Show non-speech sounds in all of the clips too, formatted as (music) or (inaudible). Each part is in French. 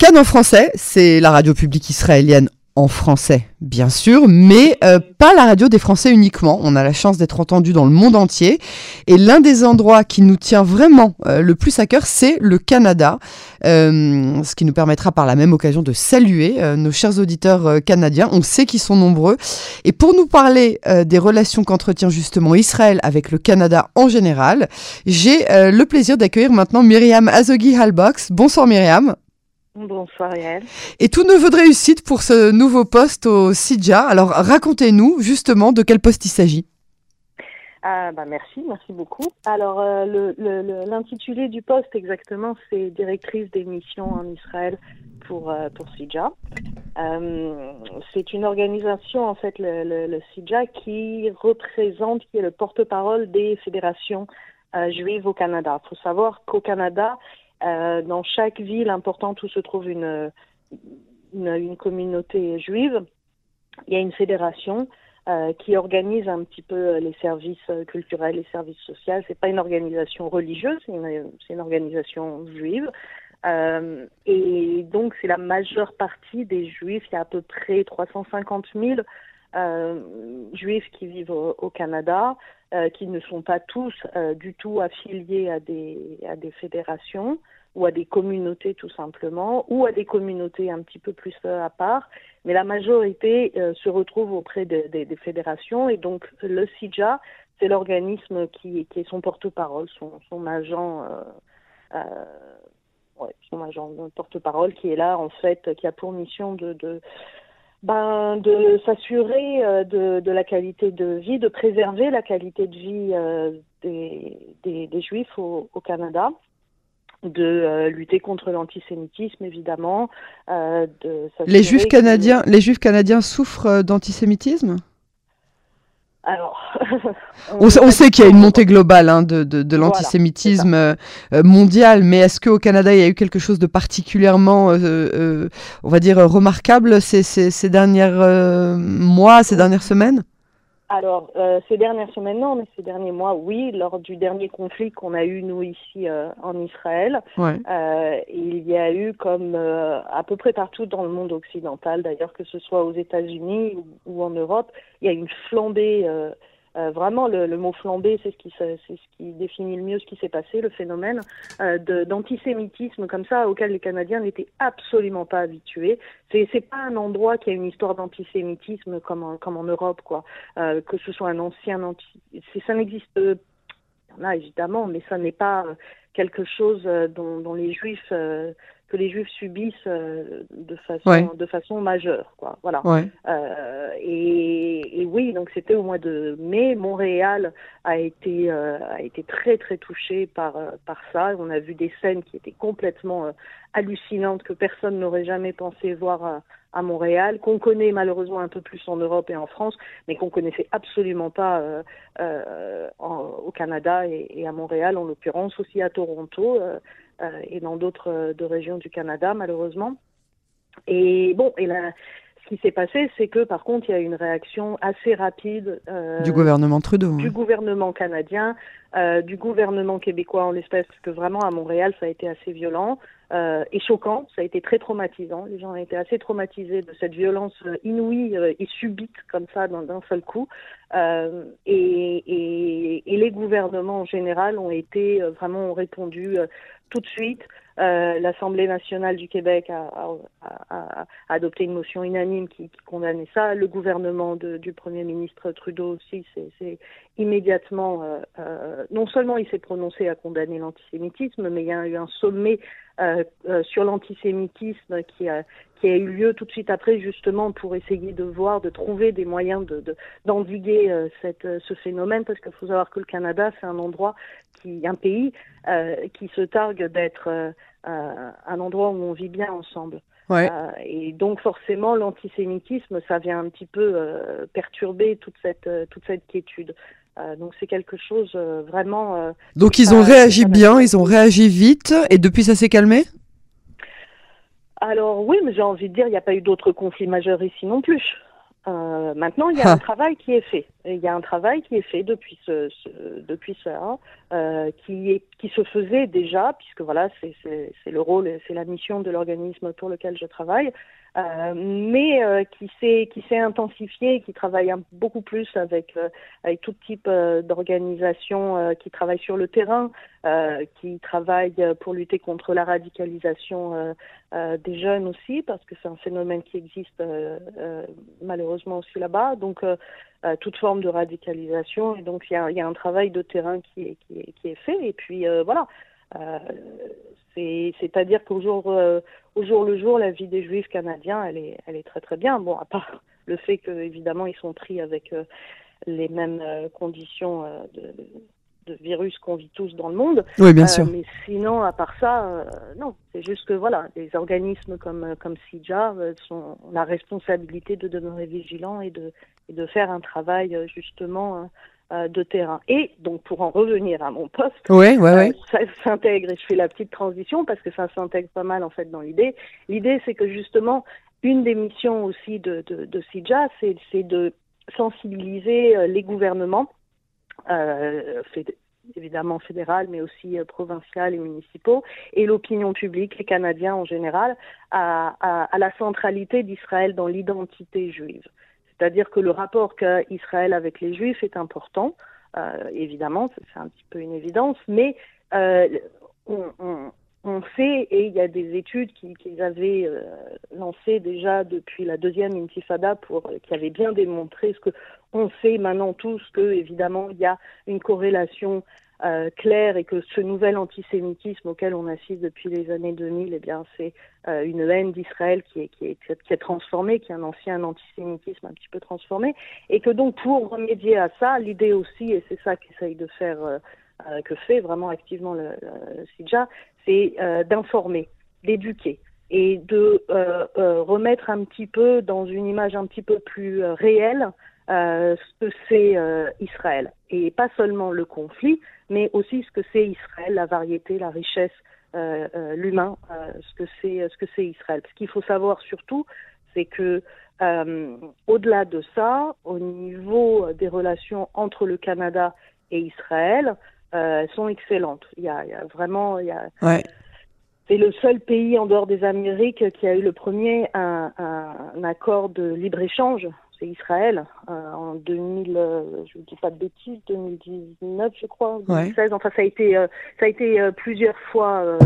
Cannes en français, c'est la radio publique israélienne en français, bien sûr, mais euh, pas la radio des Français uniquement. On a la chance d'être entendu dans le monde entier. Et l'un des endroits qui nous tient vraiment euh, le plus à cœur, c'est le Canada, euh, ce qui nous permettra par la même occasion de saluer nos chers auditeurs canadiens. On sait qu'ils sont nombreux. Et pour nous parler des relations qu'entretient justement Israël avec le Canada en général, j'ai le plaisir d'accueillir maintenant Myriam Azogi Halbox. Bonsoir Myriam. Bonsoir Yael. Et tout neveu de réussite pour ce nouveau poste au CIDJA. Alors racontez-nous justement de quel poste il s'agit. Ah, bah merci, merci beaucoup. Alors euh, l'intitulé du poste exactement, c'est directrice des missions en Israël pour euh, pour. Euh, c'est une organisation en fait le, CIDJA qui représente, qui est le porte-parole des fédérations juives au Canada. Il faut savoir qu'au Canada, euh, dans chaque ville importante où se trouve une, une, communauté juive, il y a une fédération euh, qui organise un petit peu les services culturels, les services sociaux. C'est pas une organisation religieuse, c'est une, organisation juive. Euh, et donc c'est la majeure partie des juifs. Il y a à peu près 350 000 euh, juifs qui vivent au, Canada, qui ne sont pas tous du tout affiliés à des, à des fédérations ou à des communautés tout simplement, ou à des communautés un petit peu plus euh, à part, mais la majorité euh, se retrouve auprès des fédérations. Et donc le CIJA, c'est l'organisme qui, est son porte-parole, son, agent, euh, ouais, son agent porte-parole qui est là en fait, qui a pour mission de, ben, de s'assurer de, la qualité de vie, de préserver la qualité de vie des, Juifs au Canada de euh, lutter contre l'antisémitisme évidemment. Euh, de les juifs canadiens, les juifs canadiens souffrent euh, d'antisémitisme? Alors, (laughs) on, sait qu'il y a une montée globale hein, de, de, l'antisémitisme mondial, mais est-ce qu'au Canada il y a eu quelque chose de particulièrement, on va dire, remarquable ces, ces, ces derniers mois, ces dernières semaines? Alors, euh, ces dernières semaines, non, mais ces derniers mois, oui. Lors du dernier conflit qu'on a eu, nous, ici euh, en Israël, euh, il y a eu, comme à peu près partout dans le monde occidental, d'ailleurs, que ce soit aux États-Unis ou, en Europe, il y a une flambée euh, vraiment, le, mot flambé, c'est ce qui c'est ce qui définit le mieux ce qui s'est passé, le phénomène euh, d'antisémitisme comme ça auquel les Canadiens n'étaient absolument pas habitués. C'est c'est pas un endroit qui a une histoire d'antisémitisme comme en, comme en Europe, quoi. Euh, que ce soit un ancien anti, ça n'existe pas évidemment, mais ça n'est pas quelque chose dont les Juifs que les Juifs subissent euh, de façon de façon majeure, quoi. Voilà. Euh, et, et, oui, donc c'était au mois de mai. Montréal a été euh, a été très très touché par par ça. On a vu des scènes qui étaient complètement hallucinantes que personne n'aurait jamais pensé voir à Montréal, qu'on connaît malheureusement un peu plus en Europe et en France, mais qu'on connaissait absolument pas au Canada et, et, à Montréal, en l'occurrence aussi à Toronto. Euh, et dans d'autres euh, régions du Canada, malheureusement. Et bon, et ce qui s'est passé, c'est que par contre, il y a une réaction assez rapide euh, du gouvernement Trudeau, du gouvernement canadien, euh, du gouvernement québécois en l'espèce, parce que vraiment à Montréal, ça a été assez violent euh, et choquant. Ça a été très traumatisant. Les gens ont été assez traumatisés de cette violence inouïe et subite comme ça d'un seul coup. Et, et, et, les gouvernements en général ont été vraiment ont répondu tout de suite. Euh, L'Assemblée nationale du Québec a, adopté une motion unanime qui, condamnait ça. Le gouvernement du Premier ministre Trudeau aussi s'est immédiatement, euh, euh, non seulement il s'est prononcé à condamner l'antisémitisme, mais il y a eu un sommet sur l'antisémitisme qui a, qui a eu lieu tout de suite après, justement pour essayer de voir, de trouver des moyens de d'endiguer de, ce phénomène, parce qu'il faut savoir que le Canada, c'est un endroit qui, un pays qui se targue d'être un endroit où on vit bien ensemble. Ouais. Euh, et donc forcément, l'antisémitisme, ça vient un petit peu euh, perturber toute cette toute cette quiétude. Euh, donc c'est quelque chose vraiment. donc ils ont réagi bien, ils ont réagi vite, et depuis ça s'est calmé? Alors oui, mais j'ai envie de dire, il n'y a pas eu d'autres conflits majeurs ici non plus. Euh, maintenant, il y a un travail qui est fait. Il y a un travail qui est fait depuis ce, ce depuis ça, euh, qui est qui se faisait déjà, puisque voilà, c'est le rôle, c'est la mission de l'organisme pour lequel je travaille, euh, mais euh, qui s'est qui s'est intensifié, qui travaille beaucoup plus avec euh, avec tout type d'organisations qui travaillent sur le terrain, qui travaillent pour lutter contre la radicalisation des jeunes aussi, parce que c'est un phénomène qui existe malheureusement aussi là-bas. Donc toute forme de radicalisation. Et donc il y a, y a, un travail de terrain qui est, qui est, qui est fait. Et puis voilà c'est-à-dire qu'au jour, euh, au jour le jour, la vie des Juifs canadiens, elle est, elle est très très bien. Bon, à part le fait qu'évidemment ils sont pris avec euh, les mêmes euh, conditions de, de, virus qu'on vit tous dans le monde. Oui, bien sûr. Mais sinon, à part ça, non. C'est juste que voilà, des organismes comme comme CIJA sont ont la responsabilité de demeurer vigilants et de et de faire un travail justement euh, de terrain. Et donc pour en revenir à mon poste, ouais, ouais, ouais. Euh, ça s'intègre et je fais la petite transition parce que ça s'intègre pas mal en fait dans l'idée. L'idée c'est que justement une des missions aussi de, de, de CIJA, c'est de sensibiliser euh, les gouvernements, euh, évidemment fédéral, mais aussi euh, provincial et municipaux, et l'opinion publique, les Canadiens en général, à, à, à la centralité d'Israël dans l'identité juive. C'est-à-dire que le rapport qu'a Israël avec les Juifs est important, euh, évidemment, c'est un petit peu une évidence, mais euh, on, sait, et il y a des études qu'ils qui avaient euh, lancées déjà depuis la deuxième intifada, pour, qui avaient bien démontré ce que on sait maintenant tous que, évidemment, il y a une corrélation euh, clair et que ce nouvel antisémitisme auquel on assiste depuis les années 2000, eh bien, c'est euh, une haine d'Israël qui est, qui, est, qui est transformée, qui est un ancien antisémitisme un petit peu transformé, et que donc pour remédier à ça, l'idée aussi, et c'est ça qu'essaye de faire, euh, euh que fait vraiment activement le, le c'est d'informer, d'éduquer et de remettre un petit peu dans une image un petit peu plus réelle euh, ce que c'est euh, Israël. Et pas seulement le conflit, mais aussi ce que c'est Israël, la variété, la richesse, euh, l'humain, ce que c'est ce que c'est Israël. Ce qu'il faut savoir surtout, c'est que au-delà de ça, au niveau des relations entre le Canada et Israël, elles sont excellentes. Il y a, il y a vraiment, il y a, ouais. C'est le seul pays en dehors des Amériques qui a eu le premier un, un, un accord de libre-échange c'est Israël euh, en 2000, euh, je ne dis pas de bêtises, 2019 je crois, 2016. Ouais. Enfin, ça a été, euh, ça a été plusieurs fois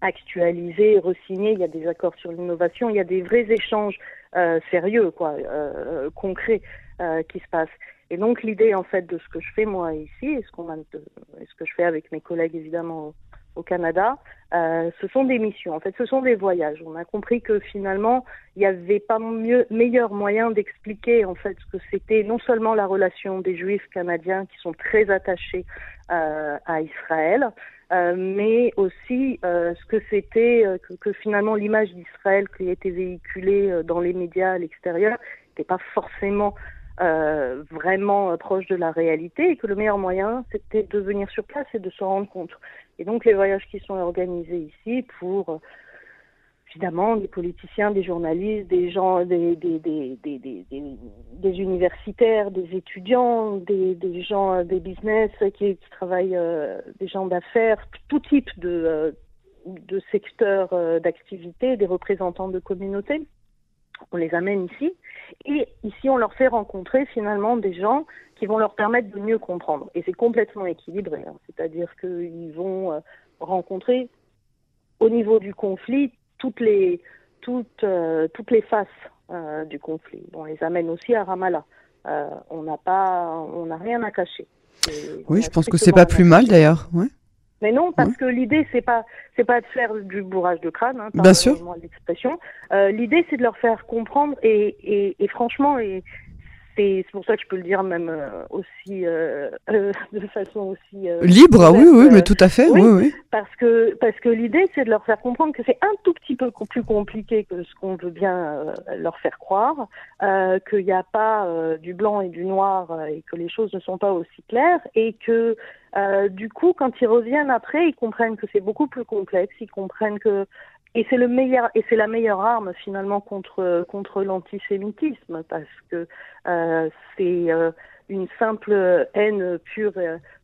actualisé, resigné. Il y a des accords sur l'innovation, il y a des vrais échanges sérieux, quoi, concrets qui se passent. Et donc l'idée en fait de ce que je fais moi ici, et ce qu'on a, ce que je fais avec mes collègues évidemment au Canada, euh, ce sont des missions. En fait, ce sont des voyages. On a compris que finalement, il n'y avait pas mieux, meilleur moyen d'expliquer en fait ce que c'était non seulement la relation des Juifs canadiens qui sont très attachés euh, à Israël, euh, mais aussi ce que c'était que, finalement l'image d'Israël qui a été véhiculée dans les médias à l'extérieur n'était pas forcément vraiment proche de la réalité et que le meilleur moyen c'était de venir sur place et de se rendre compte. Et donc les voyages qui sont organisés ici pour euh, évidemment des politiciens, des journalistes, des gens, des, des, des, des, universitaires, des étudiants, des, gens des business qui, travaillent, euh, des gens d'affaires, tout type de, euh, de secteurs euh, d'activité, des représentants de communautés. On les amène ici et ici on leur fait rencontrer finalement des gens qui vont leur permettre de mieux comprendre. Et c'est complètement équilibré, hein. c'est-à-dire qu'ils vont euh, rencontrer au niveau du conflit toutes les toutes euh, toutes les faces euh, du conflit. On les amène aussi à Ramallah. Euh, on n'a pas on n'a rien à cacher. Oui, je pense que c'est pas plus mal d'ailleurs. Ouais. Mais non, parce que l'idée c'est pas c'est pas de faire du bourrage de crâne, hein, Bien sûr. l'expression. Euh, l'idée c'est de leur faire comprendre et, et, et franchement et c'est pour ça que je peux le dire même euh, aussi euh, (laughs) euh, de façon aussi euh, libre. Ah oui, oui, mais tout à fait. Oui, oui, oui. Parce que parce que l'idée c'est de leur faire comprendre que c'est un tout petit peu plus compliqué que ce qu'on veut bien leur faire croire, qu'il n'y a pas du blanc et du noir et que les choses ne sont pas aussi claires et que du coup quand ils reviennent après ils comprennent que c'est beaucoup plus complexe, ils comprennent que et c'est le meilleur et c'est la meilleure arme finalement contre contre l'antisémitisme parce que euh, c'est euh, une simple haine pure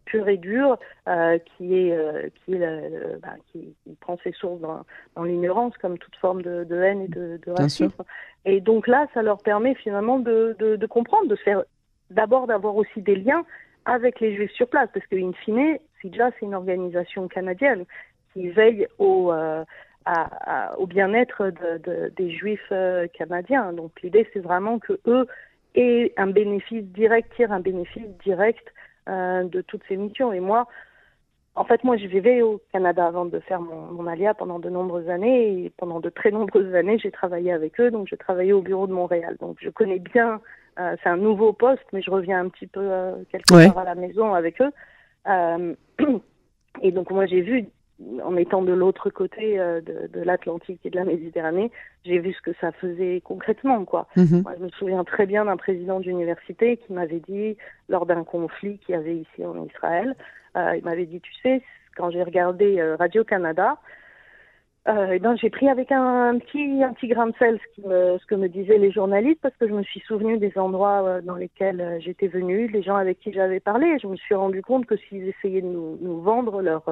pure et dure euh, qui est qui est bah, qui, qui, prend ses sources dans, dans l'ignorance comme toute forme de, de haine et de, de racisme. Et donc là ça leur permet finalement de, de, de comprendre de faire d'abord d'avoir aussi des liens avec les juifs sur place parce que in fine SIDJA c'est une organisation canadienne qui veille au à, à, au bien-être de, de, des juifs euh, canadiens. Donc l'idée c'est vraiment que eux aient un bénéfice direct, tirent un bénéfice direct euh, de toutes ces missions. Et moi, en fait, moi, je vivais au Canada avant de faire mon, mon alia pendant de nombreuses années. Et pendant de très nombreuses années, j'ai travaillé avec eux. Donc, je travaillais au bureau de Montréal. Donc, je connais bien. Euh, c'est un nouveau poste, mais je reviens un petit peu euh, quelque ouais. part à la maison avec eux. Euh, (clears throat) et donc, moi, j'ai vu en étant de l'autre côté euh, de, de l'Atlantique et de la Méditerranée, j'ai vu ce que ça faisait concrètement. Quoi. Moi, je me souviens très bien d'un président d'université qui m'avait dit, lors d'un conflit qu'il y avait ici en Israël, euh, il m'avait dit, tu sais, quand j'ai regardé euh, Radio-Canada, euh, ben, j'ai pris avec un, un, petit un petit grain de sel ce, qui me, ce que me disaient les journalistes parce que je me suis souvenu des endroits dans lesquels j'étais venue, les gens avec qui j'avais parlé. Et je me suis rendu compte que s'ils essayaient de nous, nous vendre leur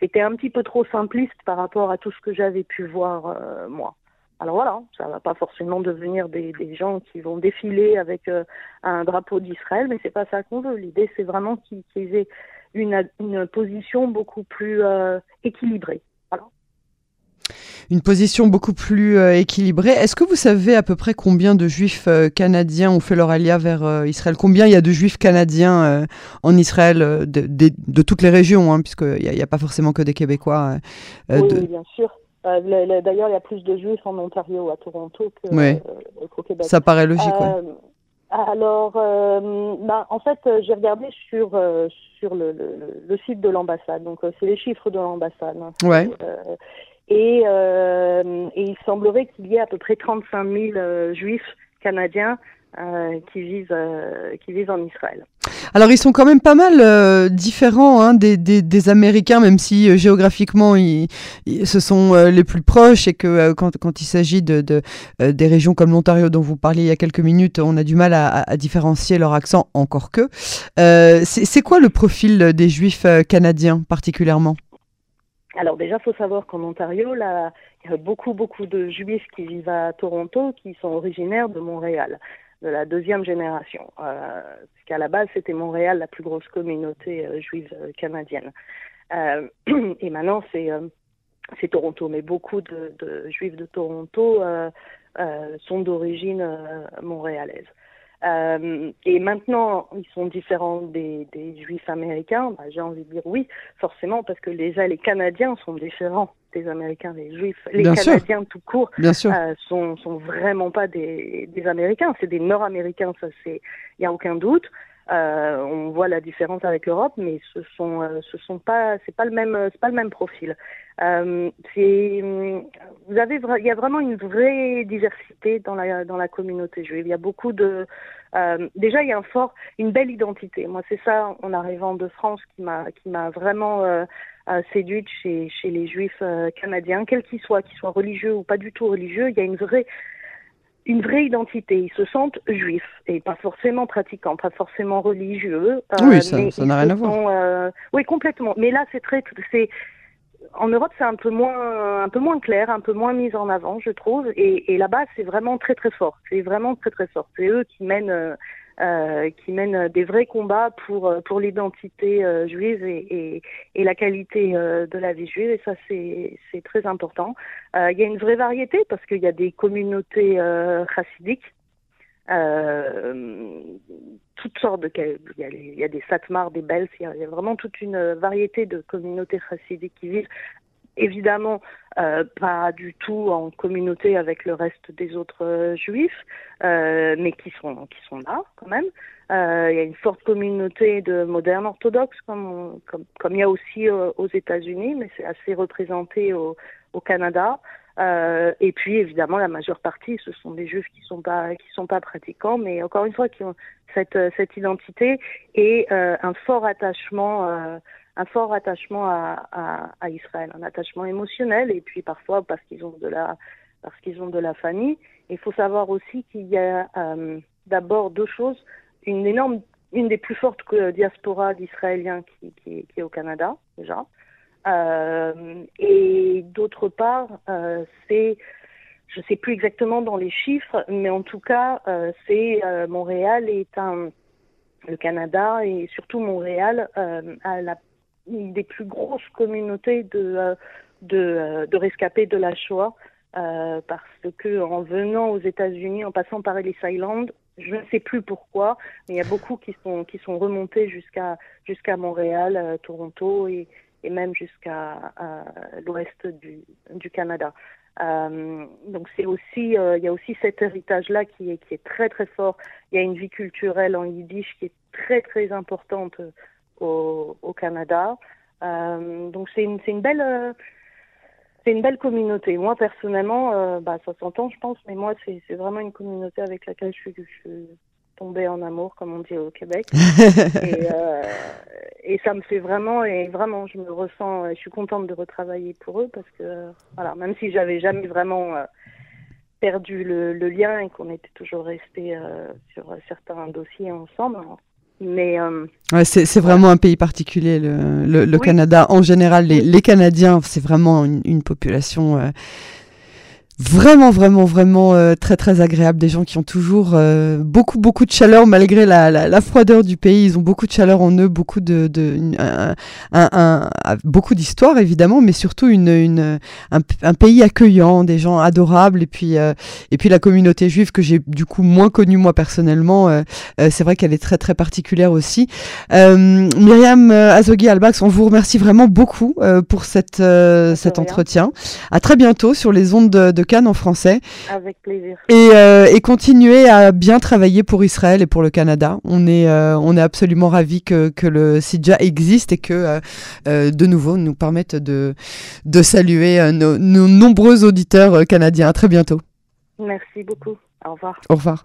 c'était un petit peu trop simpliste par rapport à tout ce que j'avais pu voir euh, moi. Alors voilà, ça va pas forcément devenir des, des gens qui vont défiler avec euh, un drapeau d'Israël, mais c'est pas ça qu'on veut. L'idée, c'est vraiment qu'ils qu aient une, une position beaucoup plus euh, équilibrée une position beaucoup plus euh, équilibrée. Est-ce que vous savez à peu près combien de juifs euh, canadiens ont fait leur alia vers euh, Israël? Combien il y a de juifs canadiens en Israël de, de, de, toutes les régions, hein, puisqu'il n'y a, a, pas forcément que des Québécois oui, de... oui, bien sûr. D'ailleurs, il y a plus de juifs en Ontario, à Toronto, que, oui. qu'au Québec. Ça paraît logique, ouais. Alors, euh, bah, en fait, j'ai regardé sur euh, sur le, le, le, site de l'ambassade. Donc, c'est les chiffres de l'ambassade. Hein. Ouais. Euh, et, euh, il semblerait qu'il y ait à peu près 35 000 euh, juifs canadiens euh, qui vivent euh, qui vivent en Israël. Alors ils sont quand même pas mal euh, différents hein, des, des, des, Américains, même si euh, géographiquement ils, ils, ce sont les plus proches et que quand, quand il s'agit de, de des régions comme l'Ontario dont vous parliez il y a quelques minutes, on a du mal à, à différencier leur accent, encore que. C'est quoi le profil des Juifs canadiens particulièrement? Alors déjà, il faut savoir qu'en Ontario, il y a beaucoup, beaucoup de juifs qui vivent à Toronto qui sont originaires de Montréal, de la deuxième génération. Euh, parce qu'à la base, c'était Montréal la plus grosse communauté euh, juive euh, canadienne. Euh, (clears throat) et maintenant, c'est Toronto. Mais beaucoup de, juifs de Toronto sont d'origine montréalaise. Euh, et maintenant, ils sont différents des, des juifs américains. Bah, J'ai envie de dire oui, forcément, parce que déjà les Canadiens sont différents des Américains, les Juifs, les Bien Canadiens sûr. tout court, Bien sûr. Euh, sont sont vraiment pas des, des Américains, c'est des Nord-Américains, ça c'est, il y a aucun doute. Euh, on voit la différence avec l'Europe, mais ce sont euh, sont pas c'est pas le même c'est pas le même profil. Euh, il y a vraiment une vraie diversité dans la communauté juive. Il y a beaucoup de euh, déjà il y a un fort une belle identité. Moi c'est ça en arrivant de France qui m'a qui m'a vraiment euh, séduite chez chez les juifs euh, canadiens, quels qu'ils soient, qu'ils soient religieux ou pas du tout religieux. Il y a une vraie une vraie identité. Ils se sentent juifs et pas forcément pratiquants, pas forcément religieux. Euh, oui, ça n'a rien à voir. Euh, oui, complètement. Mais là, c'est très, c'est en Europe, c'est un peu moins, un peu moins clair, un peu moins mis en avant, je trouve. Et, et là-bas, c'est vraiment très très fort. C'est vraiment très très fort. C'est eux qui mènent. Euh, euh, qui mènent des vrais combats pour pour l'identité euh, juive et, et, la qualité euh, de la vie juive et ça c'est très important. Euh, il y a une vraie variété parce qu'il y a des communautés chassidiques. toutes sortes de il y, a, il y a des satmars, des bels, il y a vraiment toute une variété de communautés chassidiques qui vivent évidemment euh, pas du tout en communauté avec le reste des autres euh, juifs, euh, mais qui sont qui sont là quand même. Euh, il y a une forte communauté de modernes orthodoxes comme comme comme il y a aussi euh, aux États-Unis, mais c'est assez représenté au, au Canada. et puis évidemment la majeure partie ce sont des juifs qui sont pas qui sont pas pratiquants, mais encore une fois qui ont cette cette identité et un fort attachement un fort attachement à, Israël, un attachement émotionnel et puis parfois parce qu'ils ont de la parce qu'ils ont de la famille. Il faut savoir aussi qu'il y a d'abord deux choses une énorme une des plus fortes diasporas d'Israéliens qui, est au Canada déjà euh, et d'autre part, euh, c'est, je ne sais plus exactement dans les chiffres, mais en tout cas, euh, c'est Montréal est un, le Canada et surtout Montréal a la, une des plus grosses communautés de de, de rescapés de la Shoah. Euh, parce que en venant aux États-Unis, en passant par Ellis Island, je ne sais plus pourquoi, mais il y a beaucoup qui sont qui sont remontés jusqu'à jusqu'à Montréal, Toronto et, et même jusqu'à l'ouest du, du, Canada. Euh, donc c'est aussi, euh, il y a aussi cet héritage-là qui est, qui est très très fort. Il y a une vie culturelle en yiddish qui est très très importante au, au Canada. Euh, donc c'est une, une belle, euh, c'est une belle communauté. Moi personnellement, euh, bah, ça s'entend, je pense, mais moi c'est vraiment une communauté avec laquelle je suis, je suis tombée en amour, comme on dit au Québec. (laughs) et, euh, et ça me fait vraiment, et vraiment, je me ressens, je suis contente de retravailler pour eux parce que, voilà, même si j'avais jamais vraiment euh, perdu le, le, lien et qu'on était toujours resté euh, sur certains dossiers ensemble. Mais euh, ouais, c'est vraiment un pays particulier, le, le, le Canada. En général, les, les Canadiens, c'est vraiment une, une population euh, vraiment vraiment vraiment euh, très très agréable. Des gens qui ont toujours euh, beaucoup beaucoup de chaleur malgré la, la, la, froideur du pays. Ils ont beaucoup de chaleur en eux beaucoup de, de un, un, un, beaucoup d'histoire évidemment mais surtout une, une un, pays accueillant des gens adorables. Et puis euh, et puis la communauté juive que j'ai du coup moins connue moi personnellement c'est vrai qu'elle est très très particulière aussi. Myriam Azogui Albax on vous remercie vraiment beaucoup pour cette cet entretien. À très bientôt sur les ondes de, de en français. Avec plaisir. Et, euh, et, continuer à bien travailler pour Israël et pour le Canada. On est, euh, on est absolument ravis que, que le CIDJA existe et que, euh, de nouveau, nous permette de, de saluer nos, nos nombreux auditeurs canadiens. À très bientôt. Merci beaucoup. Au revoir. Au revoir.